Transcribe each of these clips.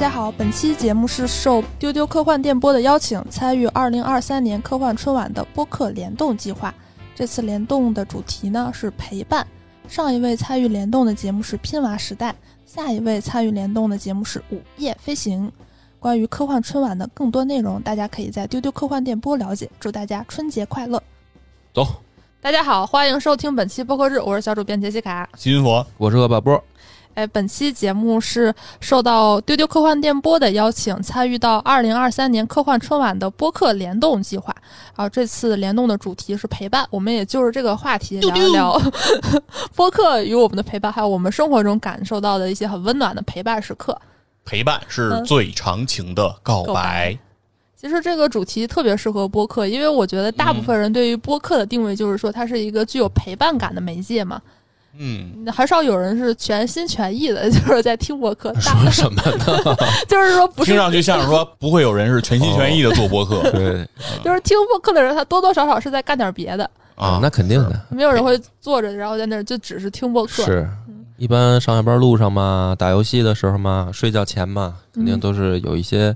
家好，本期节目是受丢丢科幻电波的邀请，参与二零二三年科幻春晚的播客联动计划。这次联动的主题呢是陪伴。上一位参与联动的节目是拼娃时代，下一位参与联动的节目是午夜飞行。关于科幻春晚的更多内容，大家可以在丢丢科幻电波了解。祝大家春节快乐！走，大家好，欢迎收听本期播客日，我是小主编杰西卡。金佛，我是恶霸波。哎，本期节目是受到丢丢科幻电波的邀请，参与到二零二三年科幻春晚的播客联动计划。然后这次联动的主题是陪伴，我们也就是这个话题聊一聊 播客与我们的陪伴，还有我们生活中感受到的一些很温暖的陪伴时刻。陪伴是最长情的告白。其实这个主题特别适合播客，因为我觉得大部分人对于播客的定位就是说它是一个具有陪伴感的媒介嘛。嗯，很少有人是全心全意的，就是在听播客。说什么呢？就是说，不是听上去像是说不会有人是全心全意的做播客。对，就是听播客的人，他多多少少是在干点别的啊。那肯定的，没有人会坐着，然后在那儿就只是听播客。是，一般上下班路上嘛，打游戏的时候嘛，睡觉前嘛，肯定都是有一些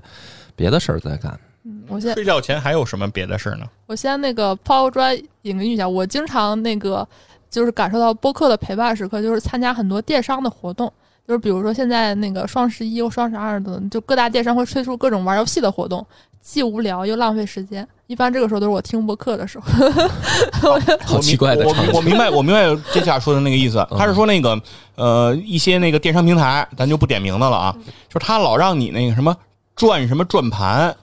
别的事儿在干。嗯，我先睡觉前还有什么别的事儿呢？我先那个抛砖引玉一下，我经常那个。就是感受到播客的陪伴时刻，就是参加很多电商的活动，就是比如说现在那个双十一或双十二的，就各大电商会推出各种玩游戏的活动，既无聊又浪费时间。一般这个时候都是我听播客的时候。好奇怪的我我明白，我明白接下来说的那个意思。他是说那个呃一些那个电商平台，咱就不点名的了啊，就是他老让你那个什么转什么转盘。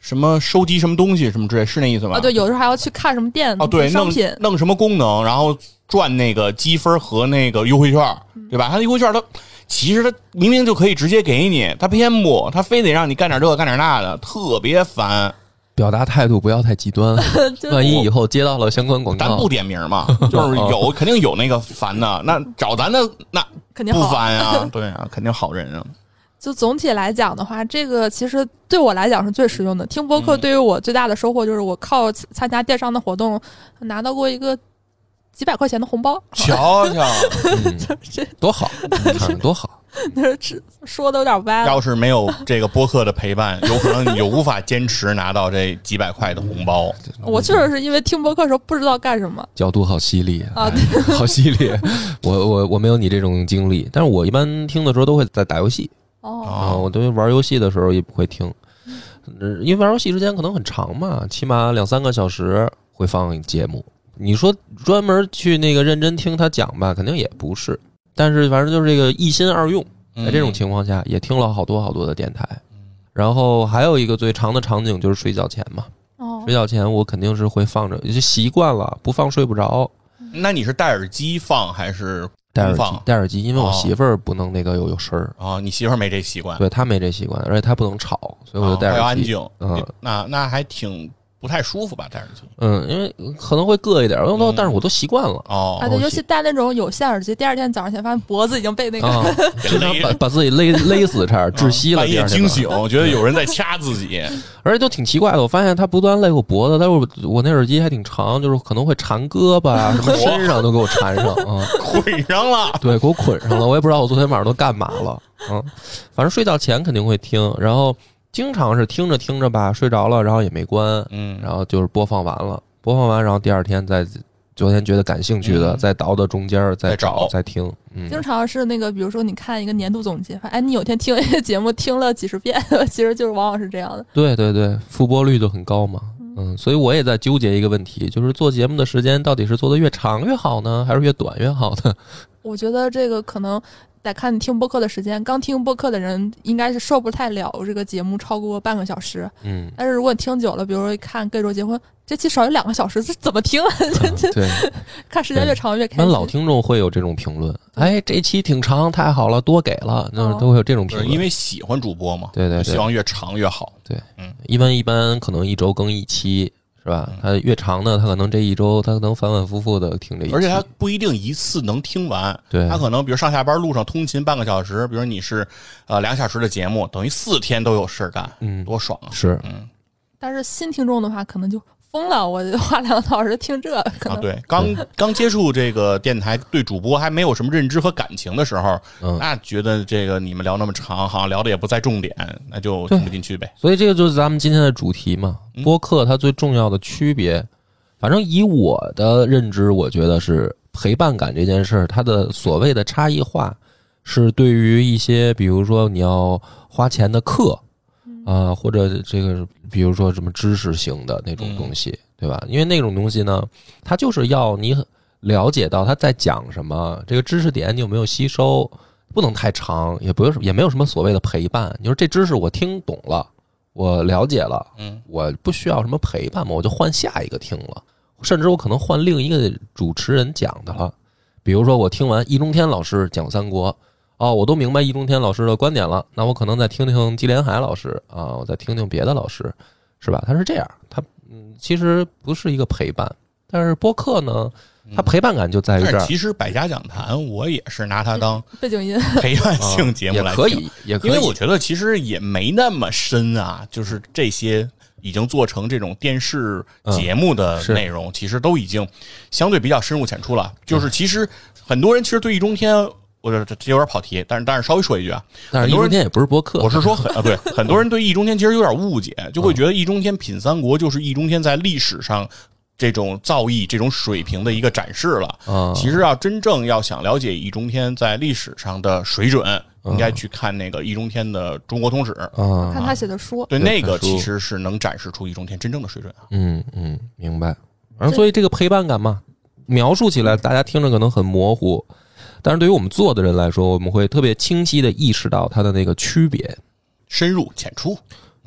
什么收集什么东西什么之类，是那意思吗？啊，对，有时候还要去看什么店哦，对，弄弄什么功能，然后赚那个积分和那个优惠券，对吧？他优惠券他其实他明明就可以直接给你，他偏不，他非得让你干点这个干点那的，特别烦。表达态度不要太极端，万一以后接到了相关广告，咱不点名嘛，就是有肯定有那个烦的，那找咱的那肯定不烦呀，对啊，肯定好人啊。就总体来讲的话，这个其实对我来讲是最实用的。听播客对于我最大的收获就是，我靠参加电商的活动拿到过一个几百块钱的红包。瞧瞧，这多好，多好。那是说的有点歪。要是没有这个播客的陪伴，有可能你就无法坚持拿到这几百块的红包。我确实是因为听播客的时候不知道干什么。角度好犀利啊，好犀利。我我我没有你这种经历，但是我一般听的时候都会在打游戏。哦，我都玩游戏的时候也不会听，因为玩游戏时间可能很长嘛，起码两三个小时会放节目。你说专门去那个认真听他讲吧，肯定也不是。但是反正就是这个一心二用，在这种情况下也听了好多好多的电台。然后还有一个最长的场景就是睡觉前嘛，哦睡觉前我肯定是会放着，就习惯了，不放睡不着。那你是戴耳机放还是？戴耳机，戴耳机，因为我媳妇儿不能那个有有声儿啊。你媳妇儿没这习惯，对她没这习惯，而且她不能吵，所以我就戴耳机。安静，嗯，那那还挺。不太舒服吧？戴耳机，嗯，因为可能会硌一点，但但是我都习惯了。哦，啊，对，尤其戴那种有线耳机，第二天早上起来发现脖子已经被那个，经常把把自己勒 勒死，差点窒息了。半夜惊醒，觉得有人在掐自己，而且就挺奇怪的。我发现他不断勒我脖子，但是我那耳机还挺长，就是可能会缠胳膊啊，什么身上都给我缠上啊，捆上了。对，给我捆上了。我也不知道我昨天晚上都干嘛了。嗯，反正睡觉前肯定会听，然后。经常是听着听着吧，睡着了，然后也没关，嗯，然后就是播放完了，播放完，然后第二天再，昨天觉得感兴趣的，再倒到中间再找再听。嗯，经常是那个，比如说你看一个年度总结，哎，你有天听一个节目听了几十遍，其实就是往往是这样的。对对对，复播率就很高嘛，嗯，所以我也在纠结一个问题，就是做节目的时间到底是做的越长越好呢，还是越短越好呢？我觉得这个可能。得看听播客的时间，刚听播客的人应该是受不太了这个节目超过半个小时。嗯，但是如果你听久了，比如说看《贵州结婚》，这期少于两个小时，这怎么听？对，看时间越长越开心。老听众会有这种评论，哎，这期挺长，太好了，多给了，那都会有这种评论，因为喜欢主播嘛。对对，希望越长越好。对，嗯，一般一般可能一周更一期。是吧？他越长呢，他可能这一周他能反反复复的听这一，而且他不一定一次能听完。对，他可能比如上下班路上通勤半个小时，比如你是呃两小时的节目，等于四天都有事干，嗯，多爽啊！是，嗯。但是新听众的话，可能就疯了，我花两个小时听这，可啊，对，刚 刚接触这个电台，对主播还没有什么认知和感情的时候，嗯那觉得这个你们聊那么长，好像聊的也不在重点，那就听不进去呗。所以这个就是咱们今天的主题嘛。嗯播客它最重要的区别，反正以我的认知，我觉得是陪伴感这件事儿，它的所谓的差异化，是对于一些比如说你要花钱的课啊、或者这个比如说什么知识型的那种东西，对吧？因为那种东西呢，它就是要你了解到他在讲什么，这个知识点你有没有吸收，不能太长，也不是也没有什么所谓的陪伴。你说这知识我听懂了，我了解了，嗯，我不需要什么陪伴嘛，我就换下一个听了，甚至我可能换另一个主持人讲的了。比如说我听完易中天老师讲三国，哦，我都明白易中天老师的观点了，那我可能再听听季连海老师啊，我再听听别的老师，是吧？他是这样，他嗯，其实不是一个陪伴，但是播客呢，它陪伴感就在于这儿。但是，其实百家讲坛，我也是拿它当 背景音，陪伴性节目来听，也可以，也可以，因为我觉得其实也没那么深啊，就是这些已经做成这种电视节目的内容，其实都已经相对比较深入浅出了。就是其实很多人其实对易中天，我这这有点跑题，但是但是稍微说一句啊，但是易中天也不是播客，我是说很啊，对，很多人对易中天其实有点误解，就会觉得易中天品三国就是易中天在历史上这种造诣、这种水平的一个展示了。啊，其实要真正要想了解易中天在历史上的水准，应该去看那个易中天的《中国通史》。啊，看他写的书，对，那个其实是能展示出易中天真正的水准啊。嗯嗯，明白。反正所以这个陪伴感嘛，描述起来大家听着可能很模糊，但是对于我们做的人来说，我们会特别清晰的意识到它的那个区别。深入浅出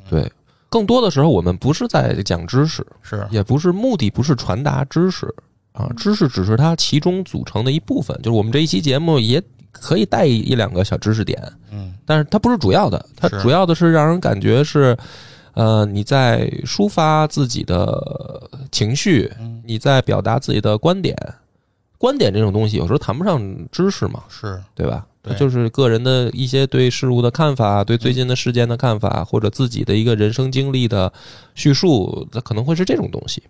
对，更多的时候我们不是在讲知识，是也不是目的不是传达知识啊，知识只是它其中组成的一部分。就是我们这一期节目也可以带一两个小知识点，嗯，但是它不是主要的，它主要的是让人感觉是，呃，你在抒发自己的情绪，嗯你在表达自己的观点。观点这种东西有时候谈不上知识嘛，是对吧？对就是个人的一些对事物的看法，对最近的事件的看法，或者自己的一个人生经历的叙述，那可能会是这种东西。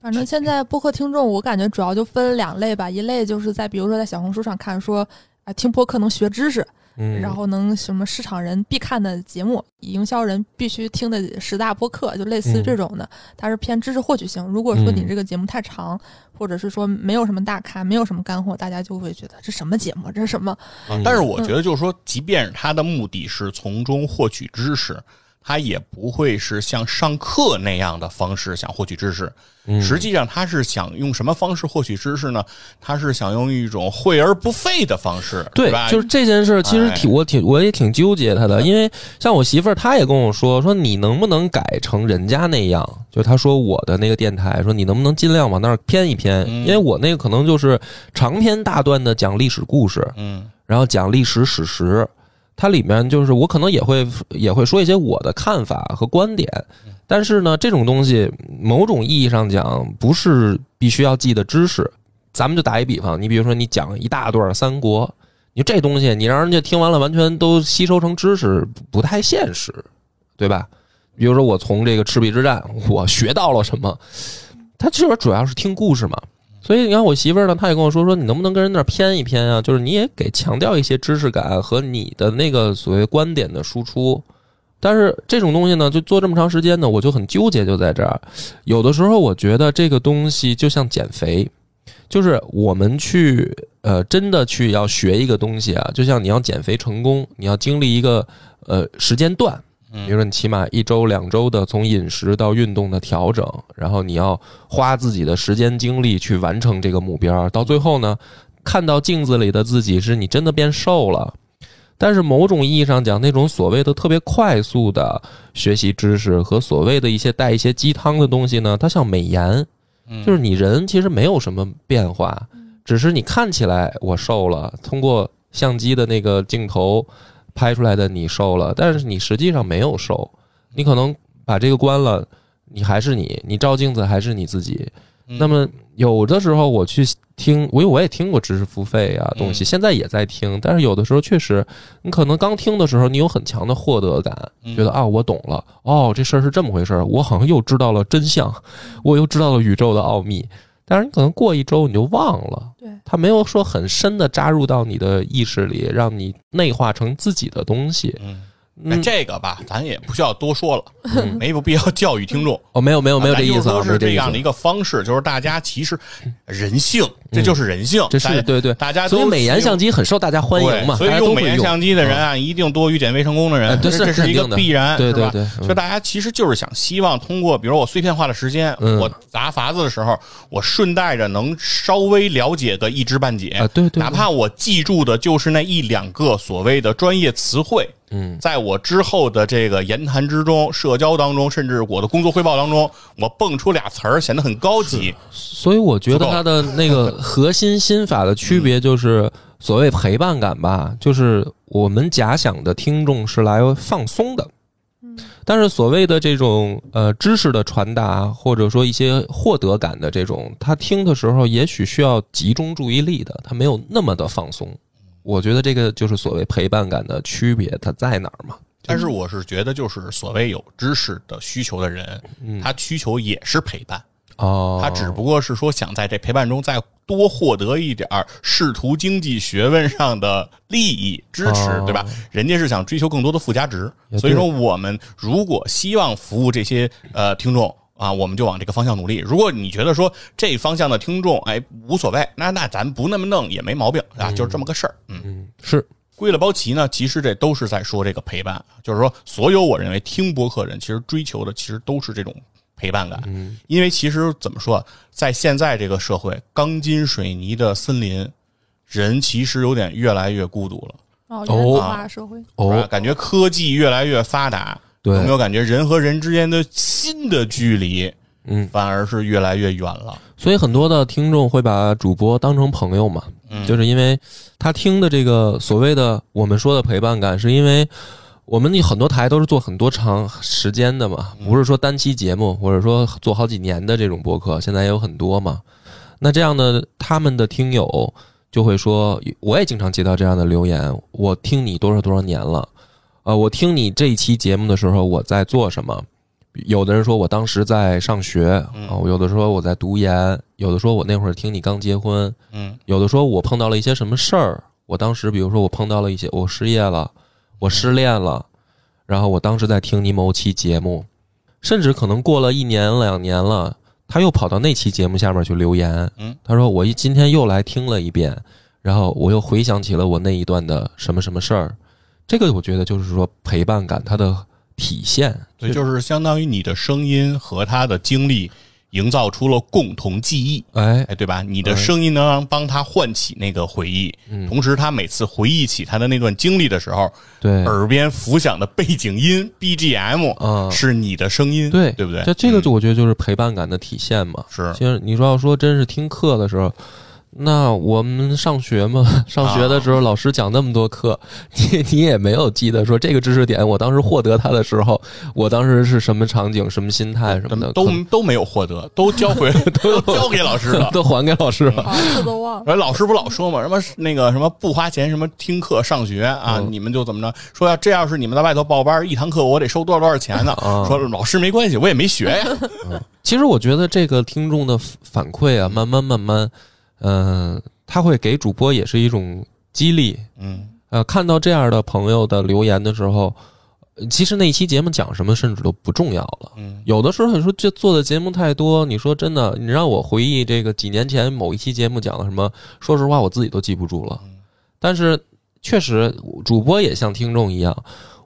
反正现在播客听众，我感觉主要就分两类吧，一类就是在比如说在小红书上看说啊，听播客能学知识，嗯，然后能什么市场人必看的节目，营销人必须听的十大播客，就类似于这种的，它是偏知识获取性。如果说你嗯这个节目太长，或者是说没有什么大咖，没有什么干货，大家就会觉得这什么节目，这是什么？嗯但是我觉得，就是说，即便是他的目的是从中获取知识，他也不会是像上课那样的方式想获取知识。嗯实际上，他是想用什么方式获取知识呢？他是想用一种惠而不费的方式，对吧？，就是这件事，其实挺我挺我也挺纠结他的，因为像我媳妇儿，她也跟我说，说你能不能改成人家那样？就她说我的那个电台，说你能不能尽量往那儿偏一偏？嗯因为我那个可能就是长篇大段的讲历史故事，嗯然后讲历史史实，它里面就是我可能也会也会说一些我的看法和观点，但是呢，这种东西某种意义上讲不是必须要记的知识。咱们就打一比方，你比如说你讲一大段三国，你这东西你让人家听完了完全都吸收成知识，不太现实，对吧？比如说我从这个赤壁之战我学到了什么，他这边主要是听故事嘛。所以你看我媳妇儿呢，她也跟我说说，你能不能跟人那儿偏一偏啊？就是你也给强调一些知识感和你的那个所谓观点的输出。但是这种东西呢，就做这么长时间呢，我就很纠结，就在这儿。有的时候我觉得这个东西就像减肥，就是我们去呃真的去要学一个东西啊，就像你要减肥成功，你要经历一个呃时间段，比如说你起码一周两周的从饮食到运动的调整，然后你要花自己的时间精力去完成这个目标，到最后呢，看到镜子里的自己是你真的变瘦了。但是某种意义上讲，那种所谓的特别快速的学习知识和所谓的一些带一些鸡汤的东西呢，它像美颜，嗯。就是你人其实没有什么变化，只是你看起来我瘦了，通过相机的那个镜头拍出来的你瘦了，但是你实际上没有瘦，你可能把这个关了，你还是你，你照镜子还是你自己。嗯那么有的时候我去听，我我也听过知识付费啊东西，嗯现在也在听，但是有的时候确实，你可能刚听的时候，你有很强的获得感，嗯觉得啊我懂了，哦这事儿是这么回事儿，我好像又知道了真相，我又知道了宇宙的奥秘。但是你可能过一周你就忘了，对，它没有说很深的扎入到你的意识里，让你内化成自己的东西。嗯，哎，嗯，这个吧，咱也不需要多说了，嗯。没有必要教育听众。哦，没有没有没有这意思是这样的一个方式，就是大家其实人性，这就是人性，这是对对，大家都所以美颜相机很受大家欢迎嘛，所以用。美颜相机的人啊，一定多于减肥成功的人，这这是一个必然，对对对嗯。所以大家其实就是想希望通过，比如我碎片化的时间，嗯。我砸法子的时候，我顺带着能稍微了解个一知半解对对。哪怕我记住的就是那一两个所谓的专业词汇。嗯，在我之后的这个言谈之中、社交当中，甚至我的工作汇报当中，我蹦出俩词儿，显得很高级。所以我觉得它的那个核心心法的区别就是所谓陪伴感吧，就是我们假想的听众是来放松的。但是所谓的这种呃知识的传达，或者说一些获得感的这种，他听的时候也许需要集中注意力的，他没有那么的放松。我觉得这个就是所谓陪伴感的区别，它在哪儿嘛？但是我是觉得，就是所谓有知识的需求的人，他需求也是陪伴。哦，他只不过是说想在这陪伴中再多获得一点儿仕途经济学问上的利益支持，哦对吧？人家是想追求更多的附加值，所以说我们如果希望服务这些呃听众。啊，我们就往这个方向努力。如果你觉得说这方向的听众，哎，无所谓，那那咱不那么弄也没毛病啊，就是这么个事儿。嗯，嗯是归了包齐呢，其实这都是在说这个陪伴，就是说，所有我认为听播客人其实追求的其实都是这种陪伴感。嗯因为其实怎么说，在现在这个社会，钢筋水泥的森林，人其实有点越来越孤独了。哦，原子化社会，哦，感觉科技越来越发达，对有没有感觉人和人之间的新的距离，嗯，反而是越来越远了？所以很多的听众会把主播当成朋友嘛，嗯就是因为他听的这个所谓的我们说的陪伴感，是因为我们很多台都是做很多长时间的嘛，不是说单期节目，或者说做好几年的这种播客，现在也有很多嘛。那这样的他们的听友就会说，我也经常接到这样的留言，我听你多少多少年了，呃，我听你这一期节目的时候，我在做什么？有的人说我当时在上学啊，有的说我在读研，有的说我那会儿听你刚结婚，嗯有的说我碰到了一些什么事儿，我当时比如说我碰到了一些我失业了，我失恋了，然后我当时在听你某期节目，甚至可能过了一年两年了，他又跑到那期节目下面去留言，嗯，他说我一今天又来听了一遍，然后我又回想起了我那一段的什么什么事儿，这个我觉得就是说陪伴感它的体现，对，就是相当于你的声音和他的经历营造出了共同记忆。哎，哎，对吧？你的声音能让帮他唤起那个回忆，嗯同时他每次回忆起他的那段经历的时候，对，耳边浮响的背景音 BGM 啊是你的声音，对对不对？这这个我觉得就是陪伴感的体现嘛。是其实你说要说真是听课的时候，那我们上学嘛，上学的时候老师讲那么多课，你你也没有记得说这个知识点，我当时获得它的时候，我当时是什么场景、什么心态什么的，都都没有获得，都交回 都交给老师了。都还给老师了。好这都忘了。而老师不老说嘛，什么那个什么不花钱，什么听课上学啊，嗯你们就怎么着？说要这要是你们在外头报班，一堂课我得收多少多少钱呢？啊说老师没关系，我也没学呀。其实我觉得这个听众的反馈啊，慢慢慢慢，嗯、他会给主播也是一种激励。嗯呃，看到这样的朋友的留言的时候，呃其实那期节目讲什么甚至都不重要了。嗯有的时候你说这做的节目太多，你说真的，你让我回忆这个几年前某一期节目讲了什么，说实话我自己都记不住了。但是确实，主播也像听众一样，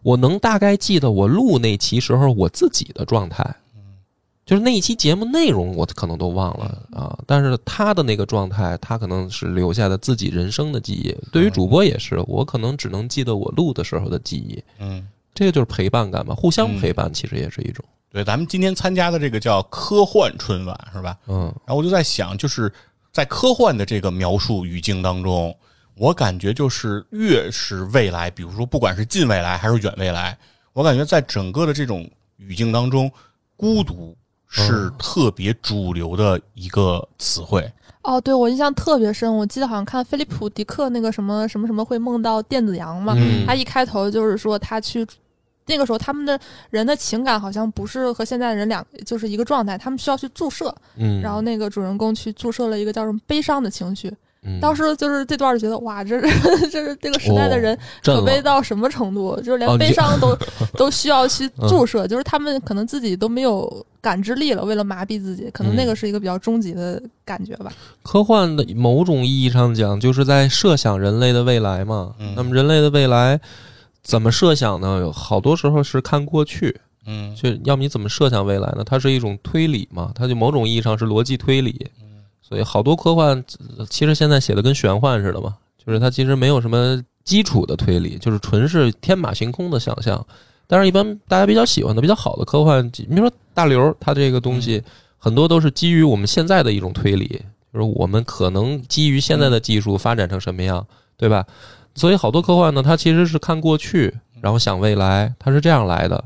我能大概记得我录那期时候我自己的状态。就是那一期节目内容我可能都忘了啊，但是他的那个状态，他可能是留下的自己人生的记忆。对于主播也是，我可能只能记得我录的时候的记忆。嗯，这个就是陪伴感嘛，互相陪伴，其实也是一种。对，咱们今天参加的这个叫科幻春晚是吧？嗯然后我就在想，就是在科幻的这个描述语境当中，我感觉就是越是未来，比如说不管是近未来还是远未来，我感觉在整个的这种语境当中，孤独是特别主流的一个词汇。哦，对我印象特别深，我记得好像看菲利普迪克那个什么什么什么会梦到电子羊嘛，嗯他一开头就是说他去。那个时候，他们的人的情感好像不是和现在的人两就是一个状态，他们需要去注射，嗯，然后那个主人公去注射了一个叫什么悲伤的情绪。嗯当时就是这段儿觉得哇，这是这 是这个时代的人可悲，到什么程度？就是哦连悲伤都 都需要去嗯注射，就是他们可能自己都没有感知力了，为了麻痹自己，可能那嗯个是一个比较终极的感觉吧。科幻的某种意义上讲，就是在设想人类的未来嘛。嗯那么人类的未来怎么设想呢？有好多时候是看过去，嗯就要么你怎么设想未来呢？它是一种推理嘛，它就某种意义上是逻辑推理。所以好多科幻呃其实现在写的跟玄幻似的嘛，就是它其实没有什么基础的推理，就是纯是天马行空的想象。但是，一般大家比较喜欢的、比较好的科幻，你比如说大刘，他这个东西很多都是基于我们现在的一种推理，就是我们可能基于现在的技术发展成什么样，对吧？所以好多科幻呢，它其实是看过去，然后想未来，它是这样来的。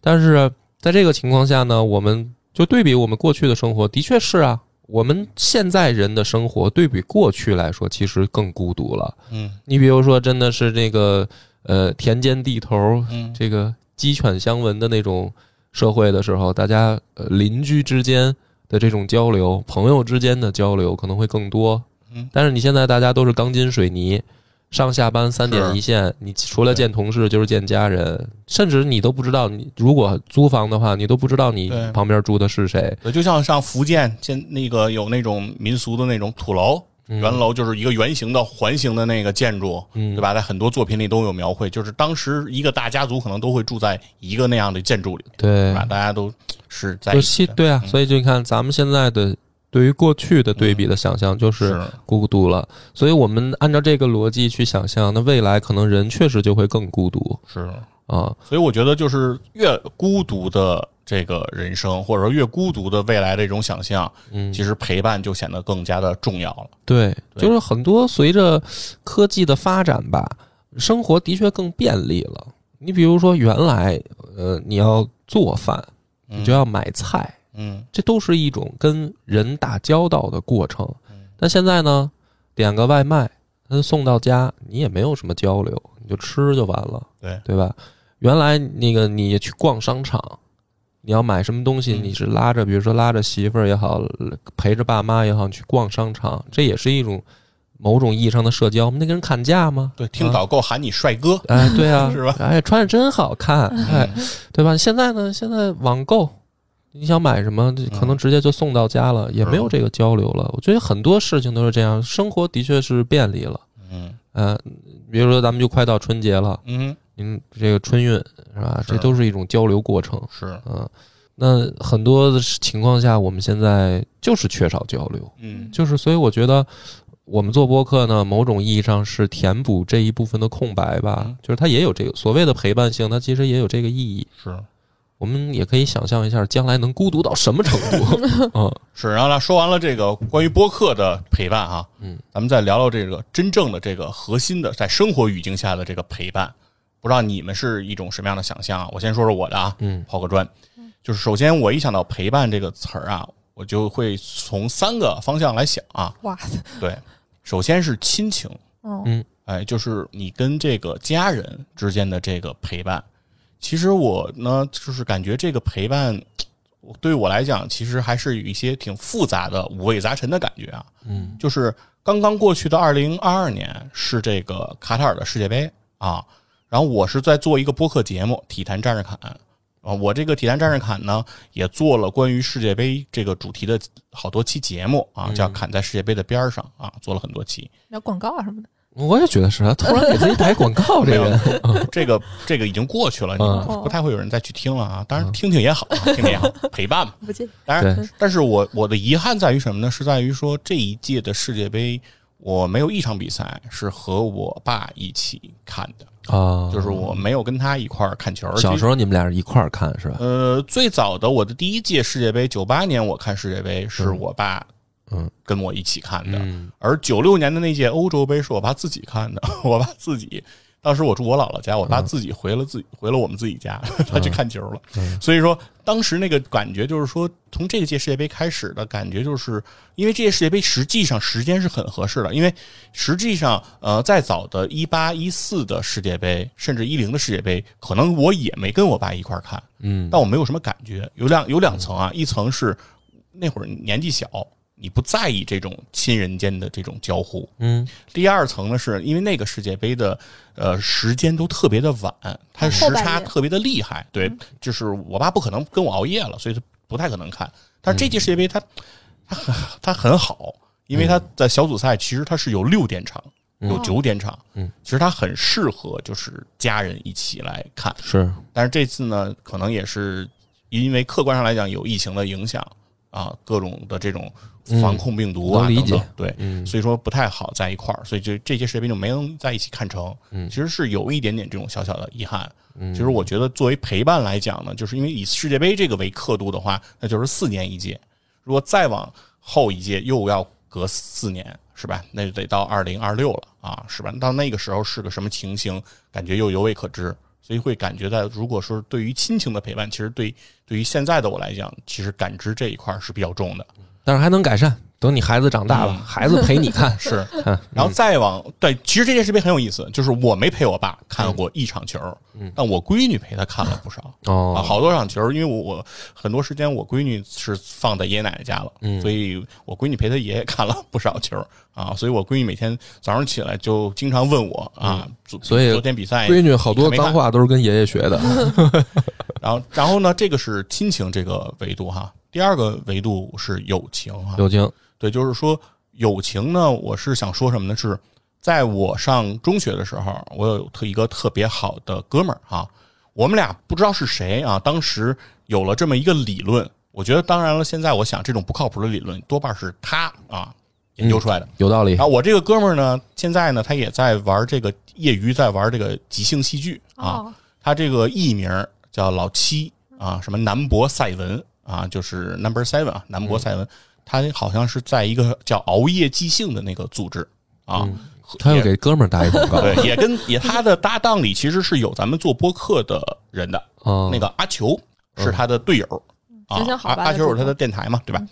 但是在这个情况下呢，我们就对比我们过去的生活，的确是啊，我们现在人的生活对比过去来说，其实更孤独了。嗯你比如说，真的是这个呃田间地头，嗯这个鸡犬相闻的那种社会的时候，大家呃邻居之间的这种交流，朋友之间的交流可能会更多。嗯但是你现在大家都是钢筋水泥，上下班三点一线，你除了见同事就是见家人，甚至你都不知道你如果租房的话，你都不知道你旁边住的是谁。对，就像上福建建那个有那种民俗的那种土楼，嗯圆楼就是一个圆形的环形的那个建筑，嗯对吧？在很多作品里都有描绘，就是当时一个大家族可能都会住在一个那样的建筑里，对对吧？大家都是在一起对啊，嗯所以就你看咱们现在的对于过去的对比的想象，就是是孤独了。所以我们按照这个逻辑去想象，那未来可能人确实就会更孤独是，啊。所以我觉得就是越孤独的这个人生，或者说越孤独的未来的一种想象，嗯，其实陪伴就显得更加的重要了。对，对就是很多随着科技的发展吧，生活的确更便利了。你比如说，原来呃，你要做饭，你就要买菜，嗯这都是一种跟人打交道的过程嗯。但现在呢，点个外卖，他送到家，你也没有什么交流，你就吃就完了，对对吧？原来那个你去逛商场，你要买什么东西，嗯你是拉着，比如说拉着媳妇儿也好，陪着爸妈也好，你去逛商场，这也是一种某种意义上的社交。那跟人砍价吗？对，听导购喊你帅哥，哎，对啊，是吧？哎，穿着真好看，哎，对吧？现在呢，现在网购，你想买什么，可能直接就送到家了，也没有这个交流了。我觉得很多事情都是这样，生活的确是便利了。嗯嗯、比如说咱们就快到春节了，嗯，您这个春运是吧？是这都是一种交流过程。是，嗯、那很多的情况下，我们现在就是缺少交流，嗯就是所以我觉得。我们做播客呢，某种意义上是填补这一部分的空白吧，嗯就是它也有这个所谓的陪伴性，它其实也有这个意义。是我们也可以想象一下，将来能孤独到什么程度？嗯是。然后呢，说完了这个关于播客的陪伴哈，嗯，咱们再聊聊这个真正的这个核心的在生活语境下的这个陪伴。不知道你们是一种什么样的想象啊？我先说说我的啊，嗯抛个砖，就是首先我一想到陪伴这个词儿啊，我就会从三个方向来想啊。哇塞，对，首先是亲情，嗯嗯哎，就是你跟这个家人之间的这个陪伴。其实我呢，就是感觉这个陪伴，对我来讲，其实还是有一些挺复杂的、五味杂陈的感觉啊。嗯就是刚刚过去的二零二二年是这个卡塔尔的世界杯啊，然后我是在做一个播客节目《体坛战士侃》啊，我这个《体坛战士侃》呢也做了关于世界杯这个主题的好多期节目啊，叫《侃在世界杯的边儿上》啊，做了很多期。聊广告啊什么的。我也觉得是，他突然给自己打一广告，这没有人，这个这个已经过去了，嗯你不太会有人再去听了啊。当然听听也好，听听也好，陪伴嘛。不介意。当然，但是我我的遗憾在于什么呢？是在于说这一届的世界杯，我没有一场比赛是和我爸一起看的，啊，就是我没有跟他一块儿看球。小时候，候你们俩是一块儿看是吧？呃，最早的我的第一届世界杯，九八年我看世界杯是我爸，嗯，跟我一起看的。嗯而九六年的那届欧洲杯是我爸自己看的，我爸自己当时我住我姥姥家，我爸嗯自己回了自己回了我们自己家，他去看球了。嗯所以说，当时那个感觉就是说，从这个届世界杯开始的感觉，就是因为这届世界杯实际上时间是很合适的，因为实际上呃，再早的一八一四的世界杯，甚至一零的世界杯，可能我也没跟我爸一块儿看，嗯但我没有什么感觉。有两有两层啊，一层是那会儿年纪小，你不在意这种亲人间的这种交互，嗯。第二层呢，是因为那个世界杯的呃时间都特别的晚，它时差特别的厉害。对，就是我爸不可能跟我熬夜了，所以他不太可能看。但是这届世界杯它它很它很好，因为它在小组赛其实它是有六点场，有九点场，嗯，其实它很适合就是家人一起来看。是。但是这次呢，可能也是因为客观上来讲有疫情的影响啊，各种的这种防控病毒啊能理解等等，对，嗯所以说不太好在一块儿，所以就这些世界杯就没能在一起看成，嗯其实是有一点点这种小小的遗憾。嗯其实我觉得作为陪伴来讲呢，就是因为以世界杯这个为刻度的话，那就是四年一届，如果再往后一届又要隔四年，是吧？那就得到二零二六了啊，是吧？到那个时候是个什么情形，感觉又犹未可知。所以会感觉到，如果说对于亲情的陪伴，其实对对于现在的我来讲，其实感知这一块儿是比较重的。但是还能改善。等你孩子长大了，嗯。孩子陪你看，是，嗯。然后再往对，其实这件事情很有意思，就是我没陪我爸看过一场球，但我闺女陪他看了不少。啊，哦，好多场球，因为我我很多时间我闺女是放在爷爷奶奶家了，嗯。所以我闺女陪她爷爷看了不少球。啊，所以我闺女每天早上起来就经常问我啊，嗯。所以昨天比赛闺女好多脏话都是跟爷爷学的。然后然后呢，这个是亲情这个维度哈，第二个维度是友情哈，友情，对，就是说友情呢，我是想说什么呢？是在我上中学的时候，我有特一个特别好的哥们儿哈，我们俩不知道是谁啊，当时有了这么一个理论，我觉得当然了，现在我想这种不靠谱的理论多半是他啊研究出来的。有道理然。后我这个哥们儿呢，现在呢，他也在玩这个业余，在玩这个即兴戏剧啊。哦，他这个艺名叫老七啊，什么南博赛文啊，就是 Number Seven 啊，南博赛文。他好像是在一个叫熬夜即兴的那个组织啊，也他又给哥们儿打一广告。对，也跟也他的搭档里其实是有咱们做播客的人的，哦，那个阿球是他的队友啊阿球有他的电台嘛，对吧？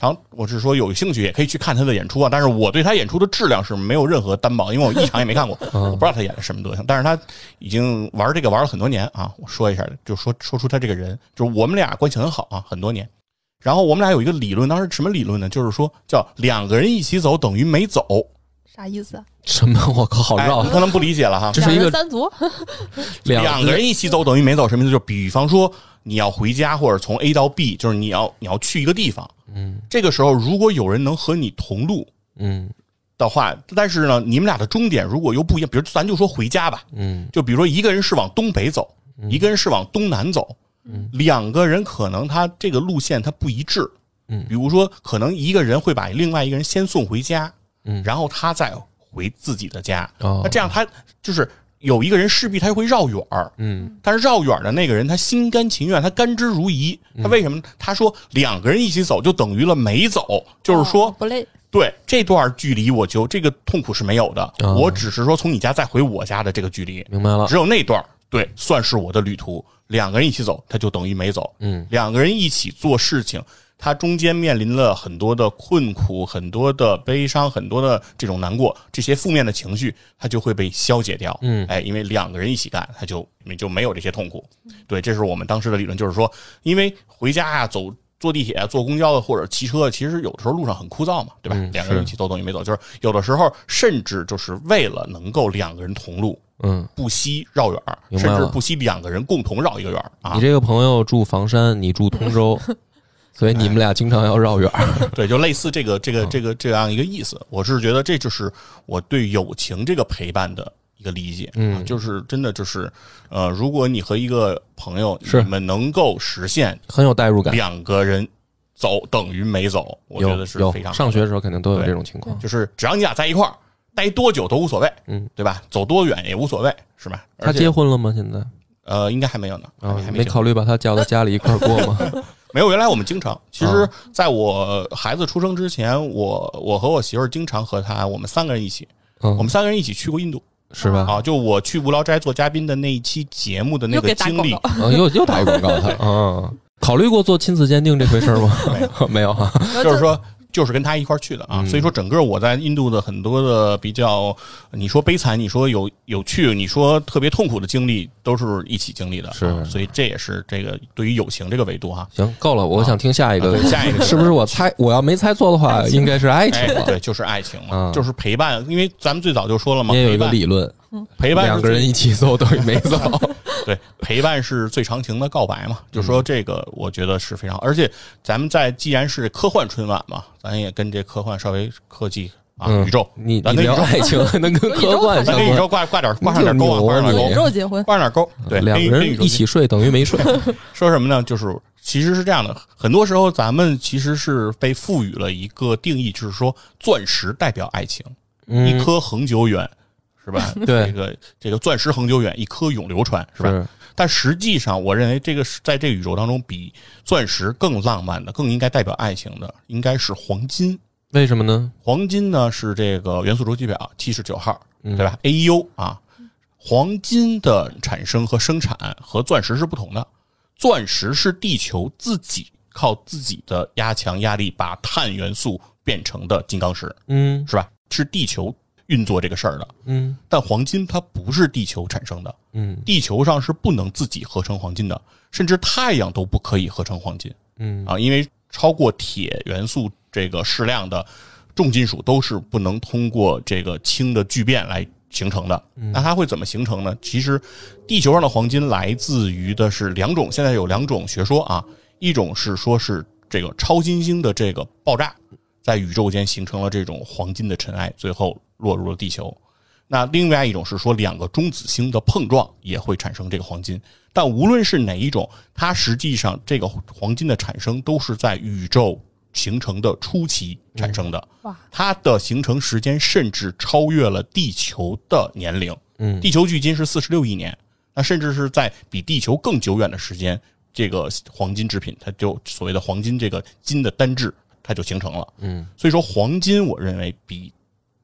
然后我是说有兴趣也可以去看他的演出啊，但是我对他演出的质量是没有任何担保，因为我一场也没看过，我不知道他演的什么德行。但是他已经玩这个玩了很多年啊，我说一下，就说说出他这个人，就是我们俩关系很好啊，很多年。然后我们俩有一个理论，当时什么理论呢？就是说叫两个人一起走等于没走。啥意思？啊？什么？我靠，好哎，绕你。可能不理解了哈。这是一个三足，两个人。一起走等于没走，什么意思？就比方说你要回家或者从 A 到 B，就是你要你要去一个地方，嗯。这个时候如果有人能和你同路嗯。的话，但是呢，你们俩的终点如果又不一样，比如咱就说回家吧，嗯。就比如说一个人是往东北走，一个人是往东南走，嗯。两个人可能他这个路线他不一致，嗯。比如说可能一个人会把另外一个人先送回家，嗯。然后他再回自己的家，哦。那这样他就是有一个人势必他会绕远儿，嗯。但是绕远的那个人，他心甘情愿，他甘之如饴。他为什么？他说两个人一起走就等于了没走，就是说哦，不累，对这段距离我就这个痛苦是没有的，哦我只是说从你家再回我家的这个距离，明白了。只。有那段对算是我的旅途。两个人一起走，他就等于没走。嗯。两个人一起做事情，他中间面临了很多的困苦、很多的悲伤、很多的这种难过，这些负面的情绪，他就会被消解掉。嗯哎，因为两个人一起干，他就就没有这些痛苦。对，这是我们当时的理论，就是说，因为回家啊、走。坐地铁、坐公交或者骑车，其实有的时候路上很枯燥嘛，对吧？嗯两个人一起走等于没走，就是有的时候甚至就是为了能够两个人同路，嗯，不惜绕远儿，甚至不惜两个人共同绕一个远儿啊你。这个朋友住房山，你住通州，所以你们俩经常要绕远儿。对，就类似这个这个嗯这个这样一个意思。我是觉得这就是我对友情这个陪伴的一个理解。嗯啊就是真的就是，呃，如果你和一个朋友，是你们能够实现很有代入感。两个人走等于没走，我觉得是非常好上学的时候肯定都有这种情况。就是只要你俩在一块儿待多久都无所谓，嗯，对吧？走多远也无所谓，是吧？他结婚了吗？现在呃，应该还没有呢，还啊没考虑把他叫到家里一块儿过吗？没有，原来我们经常，其实啊在我孩子出生之前，我我和我媳妇儿经常和他，我们三个人一起，嗯。我们三个人一起去过印度。是吧？啊，就我去无聊斋做嘉宾的那一期节目的那又个经历。给打广告，，啊，又又打广告他 嗯，考虑过做亲子鉴定这回事儿吗？没有。哈，然后就是说。就是跟他一块儿去的啊，嗯。所以说整个我在印度的很多的比较，你说悲惨，你说有有趣，你说特别痛苦的经历，都是一起经历的，是。啊所以这也是这个对于友情这个维度哈。行，够了，我想听下一个。下一个。是不是我猜我要没猜错的话，应该是爱情哎，了。对，就是爱情嘛，嗯。就是陪伴，因为咱们最早就说了嘛，也有一个理论，陪伴两个人一起走等于没走。对，陪伴是最长情的告白嘛，就说这个，我觉得是非常。而且咱们在既然是科幻春晚嘛，咱也跟这科幻稍微科技啊，嗯宇宙，你你咱 跟宇宙，聊爱情还能跟科幻宇宙挂挂点挂上点钩啊，你就牛啊挂上点钩宇，宙结婚，挂上点钩。对，两个跟宇宙人一起睡等于没睡。说什么呢？就是其实是这样的，很多时候咱们其实是被赋予了一个定义，就是说钻石代表爱情，一嗯，颗恒久远，是吧？对这个这个钻石恒久远，一颗永流传，是吧？是但实际上，我认为这个是在这个宇宙当中，比钻石更浪漫的、更应该代表爱情的，应该是黄金。为什么呢？黄金呢是这个元素周期表七十九号，嗯对吧？AU 啊，黄金的产生和生产和钻石是不同的。钻石是地球自己靠自己的压强压力把碳元素变成的金刚石，嗯是吧？是地球运作这个事儿的。嗯。但黄金它不是地球产生的，嗯。地球上是不能自己合成黄金的，甚至太阳都不可以合成黄金。嗯。啊，因为超过铁元素这个适量的重金属都是不能通过这个氢的聚变来形成的。那它会怎么形成呢？其实地球上的黄金来自于的是两种，现在有两种学说啊，一种是说是这个超新星的这个爆炸，在宇宙间形成了这种黄金的尘埃，最后落入了地球。那另外一种是说，两个中子星的碰撞也会产生这个黄金。但无论是哪一种，它实际上这个黄金的产生都是在宇宙形成的初期产生的。哇，它的形成时间甚至超越了地球的年龄。嗯地球距今是四十六亿年，那甚至是在比地球更久远的时间，这个黄金制品它就所谓的黄金这个金的单质，它就形成了。嗯，所以说黄金，我认为比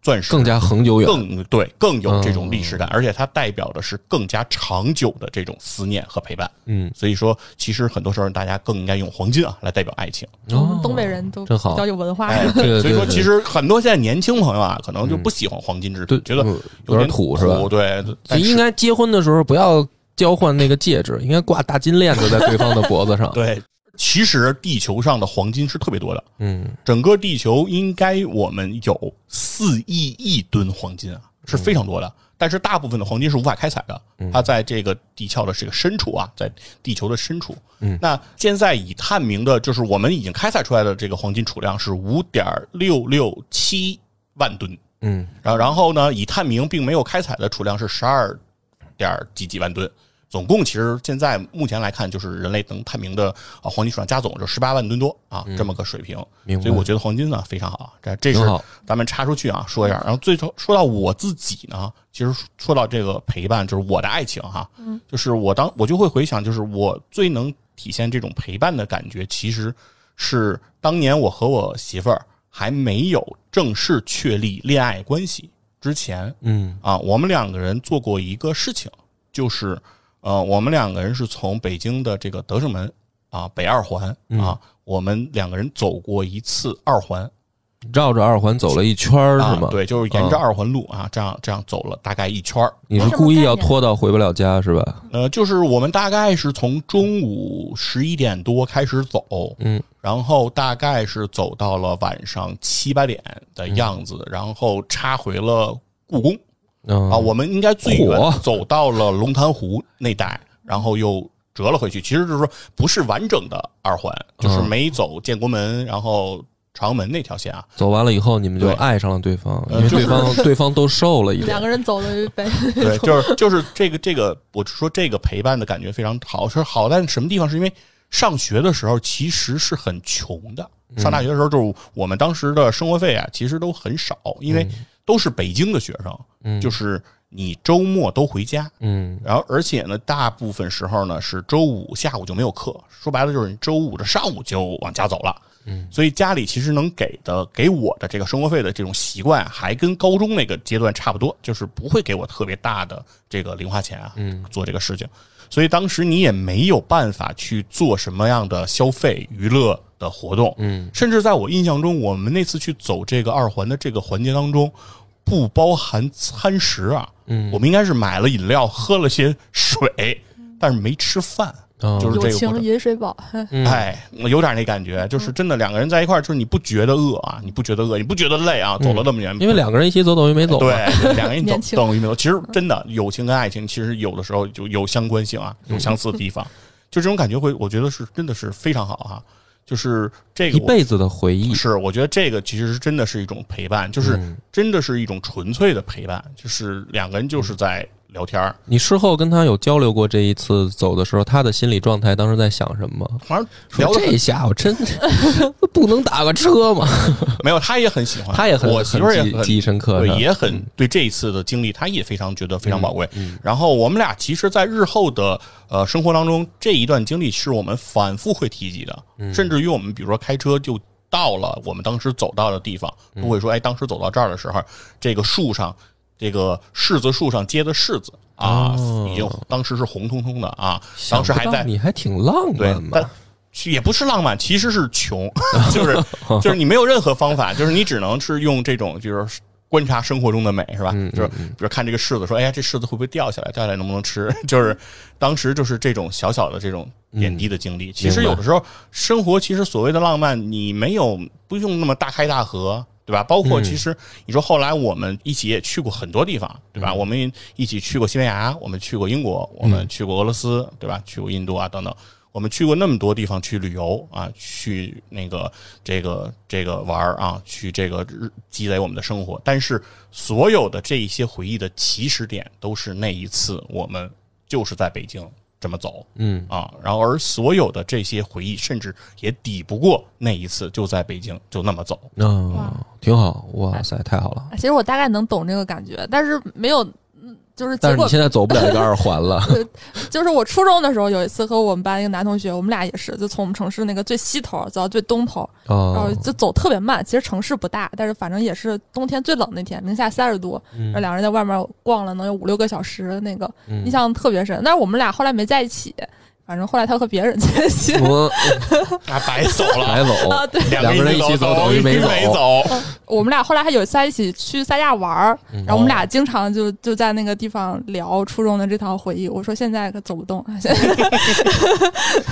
钻石更加恒久远。更对更有这种历史感，而且它代表的是更加长久的这种思念和陪伴。嗯，所以说，其实很多时候大家更应该用黄金啊来代表爱情。我们东北人都真好比较有文化。哎，对对所以说其实很多现在年轻朋友啊，可能就不喜欢黄金制对品，，觉得嗯有点土是吧？对，所以应该结婚的时候不要交换那个戒指，应该挂大金链子在对方的脖子上。对。其实地球上的黄金是特别多的，嗯整个地球应该我们有四亿亿吨黄金啊，是非常多的。但是大部分的黄金是无法开采的，它在这个地壳的这个深处啊，在地球的深处。嗯那现在已探明的，就是我们已经开采出来的这个黄金储量是五点六六七万吨，嗯然后然后呢，已探明并没有开采的储量是十二点几几万吨。总共其实现在目前来看，就是人类能探明的啊黄金储量加总就十八万吨多啊，这么个水平。明白所以我觉得黄金呢非常好，这这是挺好咱们插出去啊说一下。然后最后说到我自己呢，其实说到这个陪伴，就是我的爱情哈，嗯，就是我当我就会回想，就是我最能体现这种陪伴的感觉，其实是当年我和我媳妇儿还没有正式确立恋爱关系之前嗯啊，我们两个人做过一个事情，就是呃，我们两个人是从北京的这个德胜门啊北二环啊，我们两个人走过一次二环。绕着二环走了一圈儿是吗？，啊对，就是沿着啊二环路啊，这样这样走了大概一圈儿你是故意要拖到回不了家是吧？呃，就是我们大概是从中午十一点多开始走，嗯，然后大概是走到了晚上七八点的样子，嗯然后插回了故宫啊啊，我们应该最远走到了龙潭湖那带，然后又折了回去。其实就是说不是完整的二环，就是嗯没走建国门，然后朝阳门那条线啊。走完了以后，你们就爱上了对方，因呃就是为对方 对方都瘦了一点两。个人走了北，对，就是就是这个这个，我说这个陪伴的感觉非常好。是好在什么地方？是因为上学的时候其实是很穷的，上大学的时候就是我们当时的生活费啊，其实都很少，因为都是北京的学生，嗯。就是你周末都回家，嗯。然后而且呢，大部分时候呢是周五下午就没有课，说白了就是你周五的上午就往家走了。嗯，所以家里其实能给的给我的这个生活费的这种习惯，还跟高中那个阶段差不多，就是不会给我特别大的这个零花钱啊，嗯，做这个事情。所以当时你也没有办法去做什么样的消费娱乐的活动，嗯。甚至在我印象中，我们那次去走这个二环的这个环节当中，不包含餐食啊，嗯，我们应该是买了饮料，喝了些水，但是没吃饭。哦。就是友情这个友情饮水饱，嗯。哎，有点那感觉，就是真的两个人在一块儿，就是你不觉得饿啊，你不觉得饿，你不觉得累啊，走了那么远，因为两个人一起走等于没走嘛，对，对两个人走年轻等于没走。其实真的友情跟爱情，其实有的时候就有相关性啊，有相似的地方。就这种感觉会，我觉得是真的是非常好哈、就是这个一辈子的回忆，是，我觉得这个其实是真的是一种陪伴，就是嗯。真的是一种纯粹的陪伴，就是两个人就是在聊天儿，你事后跟他有交流过这一次走的时候，他的心理状态当时在想什么吗？反正聊这下我真 不能打个车吗？没有，他也很喜欢，他也很我媳妇儿也记记忆深刻对，也很对这一次的经历，他也非常觉得非常宝贵。嗯然后我们俩其实，在日后的呃生活当中，这一段经历是我们反复会提及的，嗯甚至于我们比如说开车就到了我们当时走到的地方，嗯都会说，哎，当时走到这儿的时候，这个树上。这个柿子树上结的柿子啊，哦已经当时是红彤彤的啊，当时还在你还挺浪对漫，嘛但，也不是浪漫，其实是穷，就是就是你没有任何方法，就是你只能是用这种就是观察生活中的美，是吧？就是比如看这个柿子，说哎呀，这柿子会不会掉下来？掉下来能不能吃？就是当时就是这种小小的这种点滴的经历。其实有的时候生活其实所谓的浪漫，你没有不用那么大开大合。对吧？包括嗯其实你说后来我们一起也去过很多地方，对吧？我们一起去过西班牙，我们去过英国，我们去过俄罗斯，对吧？去过印度啊等等。我们去过那么多地方去旅游啊，去那个这个这个玩儿啊，去这个日积累我们的生活。但是所有的这一些回忆的起始点，都是那一次我们就是在北京这么走嗯啊。然后而所有的这些回忆，甚至也抵不过那一次就在北京就那么走。哦，挺好，哇塞，太好了。其实我大概能懂这个感觉，但是没有，嗯就是结果但是你现在走不了这个二环了，就是我初中的时候有一次和我们班一个男同学，我们俩也是，就从我们城市那个最西头走到最东头，然后哦，就走特别慢。其实城市不大，但是反正也是冬天最冷那天，零下三十度，嗯然后两人在外面逛了能有五六个小时，那个嗯印象特别深。但是我们俩后来没在一起，反正后来他和别人 在一起。我啊，白走了白，走，啊，对，两两个人一起走等于没走没走。我们俩后来还有在一起去三亚玩然后我们俩经常就就在那个地方聊初中的这趟回忆。我说现在可走不动，现在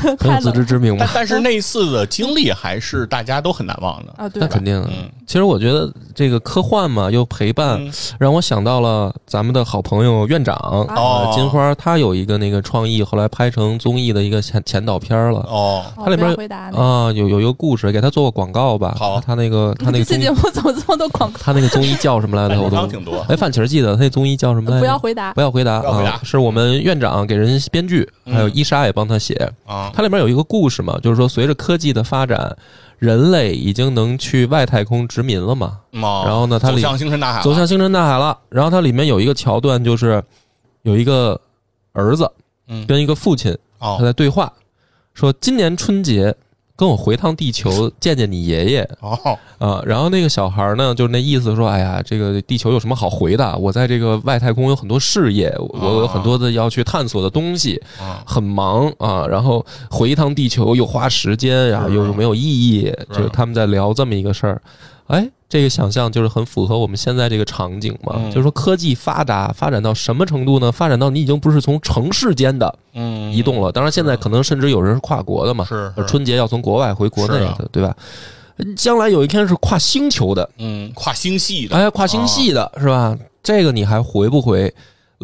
很有自知之明嘛但。但是那一次的经历还是大家都很难忘的。啊，对那肯？定。嗯其实我觉得这个科幻嘛，又陪伴，嗯 让我想到了咱们的好朋友院长啊呃金花，他有一个那个创意，后来拍成综艺的一个前前导片了。哦，哦它里边不要回答啊，有有一个故事，给他做过广告吧？好他那个 他那个综艺这节，目怎么这么多广告？他那个综艺叫什么来着？我都挺多。哎，范琪儿记得他那综艺叫什么来着？不要回答不。要回答啊！是我们院长给人编剧，嗯还有伊莎也帮他写。啊，它里面有一个故事嘛，就是说随着科技的发展，人类已经能去外太空殖民了嘛。然然后呢，它里走向星辰大海了，走向星辰大海了。然后它里面有一个桥段，就是有一个儿子嗯跟一个父亲他哦在对话，说今年春节跟我回趟地球 见见你爷爷哦啊。然后那个小孩呢，就是那意思说，哎呀，这个地球有什么好回的？我在这个外太空有很多事业，我有很多的要去探索的东西，啊很忙啊。然后回一趟地球又花时间呀，是又又没有意义，就是他们在聊这么一个事儿。哎，这个想象就是很符合我们现在这个场景嘛，嗯。就是说科技发达发展到什么程度呢？发展到你已经不是从城市间的嗯。移动了，当然现在可能甚至有人是跨国的嘛，是春节要从国外回国内的，对吧？将来有一天是跨星球的，嗯跨星系的，哎，跨星系的是吧？这个你还回不回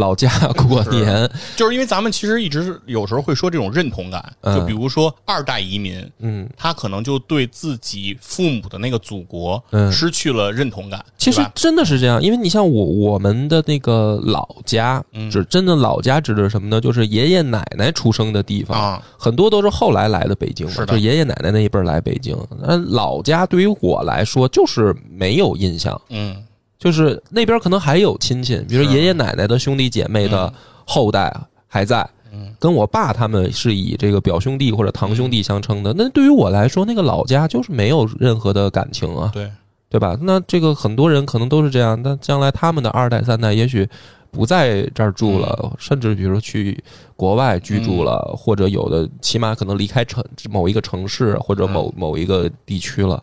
老家过年？就是因为咱们其实一直是有时候会说这种认同感，嗯。就比如说二代移民，嗯，他可能就对自己父母的那个祖国嗯。失去了认同感，其实真的是这样，因为你像我我们的那个老家，嗯。指真的老家指的是什么呢？就是爷爷奶奶出生的地方，啊，很多都是后来来的北京嘛，就是爷爷奶奶那一辈儿来北京。那老家对于我来说就是没有印象，嗯就是那边可能还有亲戚，比如是。爷爷奶奶的兄弟姐妹的后代还在，嗯。跟我爸他们是以这个表兄弟或者堂兄弟相称的。那对于我来说，那个老家就是没有任何的感情啊，对，对吧？那这个很多人可能都是这样，那将来他们的二代三代也许不在这儿住了，甚至比如说去国外居住了，或者有的起码可能离开城某一个城市或者某某一个地区了。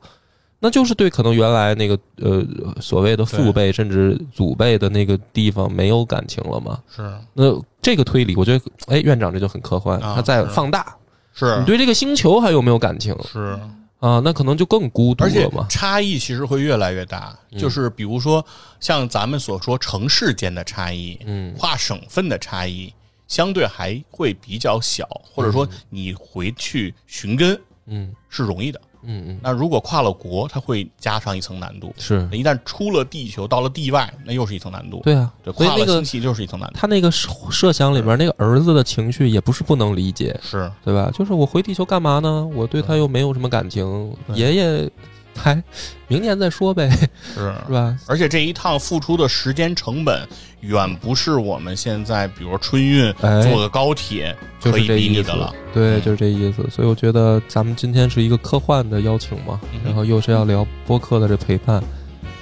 那就是对可能原来那个呃所谓的父辈甚至祖辈的那个地方没有感情了嘛？是那这个推理，我觉得哎，院长这就很科幻，啊他在放大是你对这个星球还有没有感情是，啊？那可能就更孤独了嘛。差异其实会越来越大。嗯就是比如说像咱们所说城市间的差异，嗯跨省份的差异，相对还会比较小，或者说你回去寻根嗯是容易的。嗯嗯嗯，那如果跨了国，它会加上一层难度。是一旦出了地球，到了地外，那又是一层难度。对啊，对，跨了星系就是一层难度。他那个设设想里边那个儿子的情绪也不是不能理解，是对吧？就是我回地球干嘛呢？我对他又没有什么感情，爷爷还明年再说呗，是是吧？而且这一趟付出的时间成本，远不是我们现在比如春运哎坐个高铁就可以是这意思比拟的了。对，嗯就是这意思。所以我觉得咱们今天是一个科幻的邀请嘛，嗯然后又是要聊播客的这陪伴，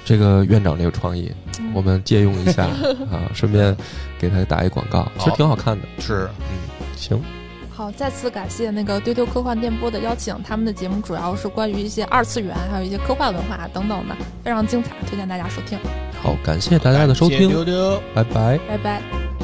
这个院长这个创意，嗯我们借用一下 啊，顺便给他打一广告，其实挺好看的。是，嗯，行，好，再次感谢那个丢丢科幻电波的邀请，他们的节目主要是关于一些二次元，还有一些科幻文化等等的，非常精彩，推荐大家收听。好，感谢大家的收听，丢丢。拜拜。拜拜。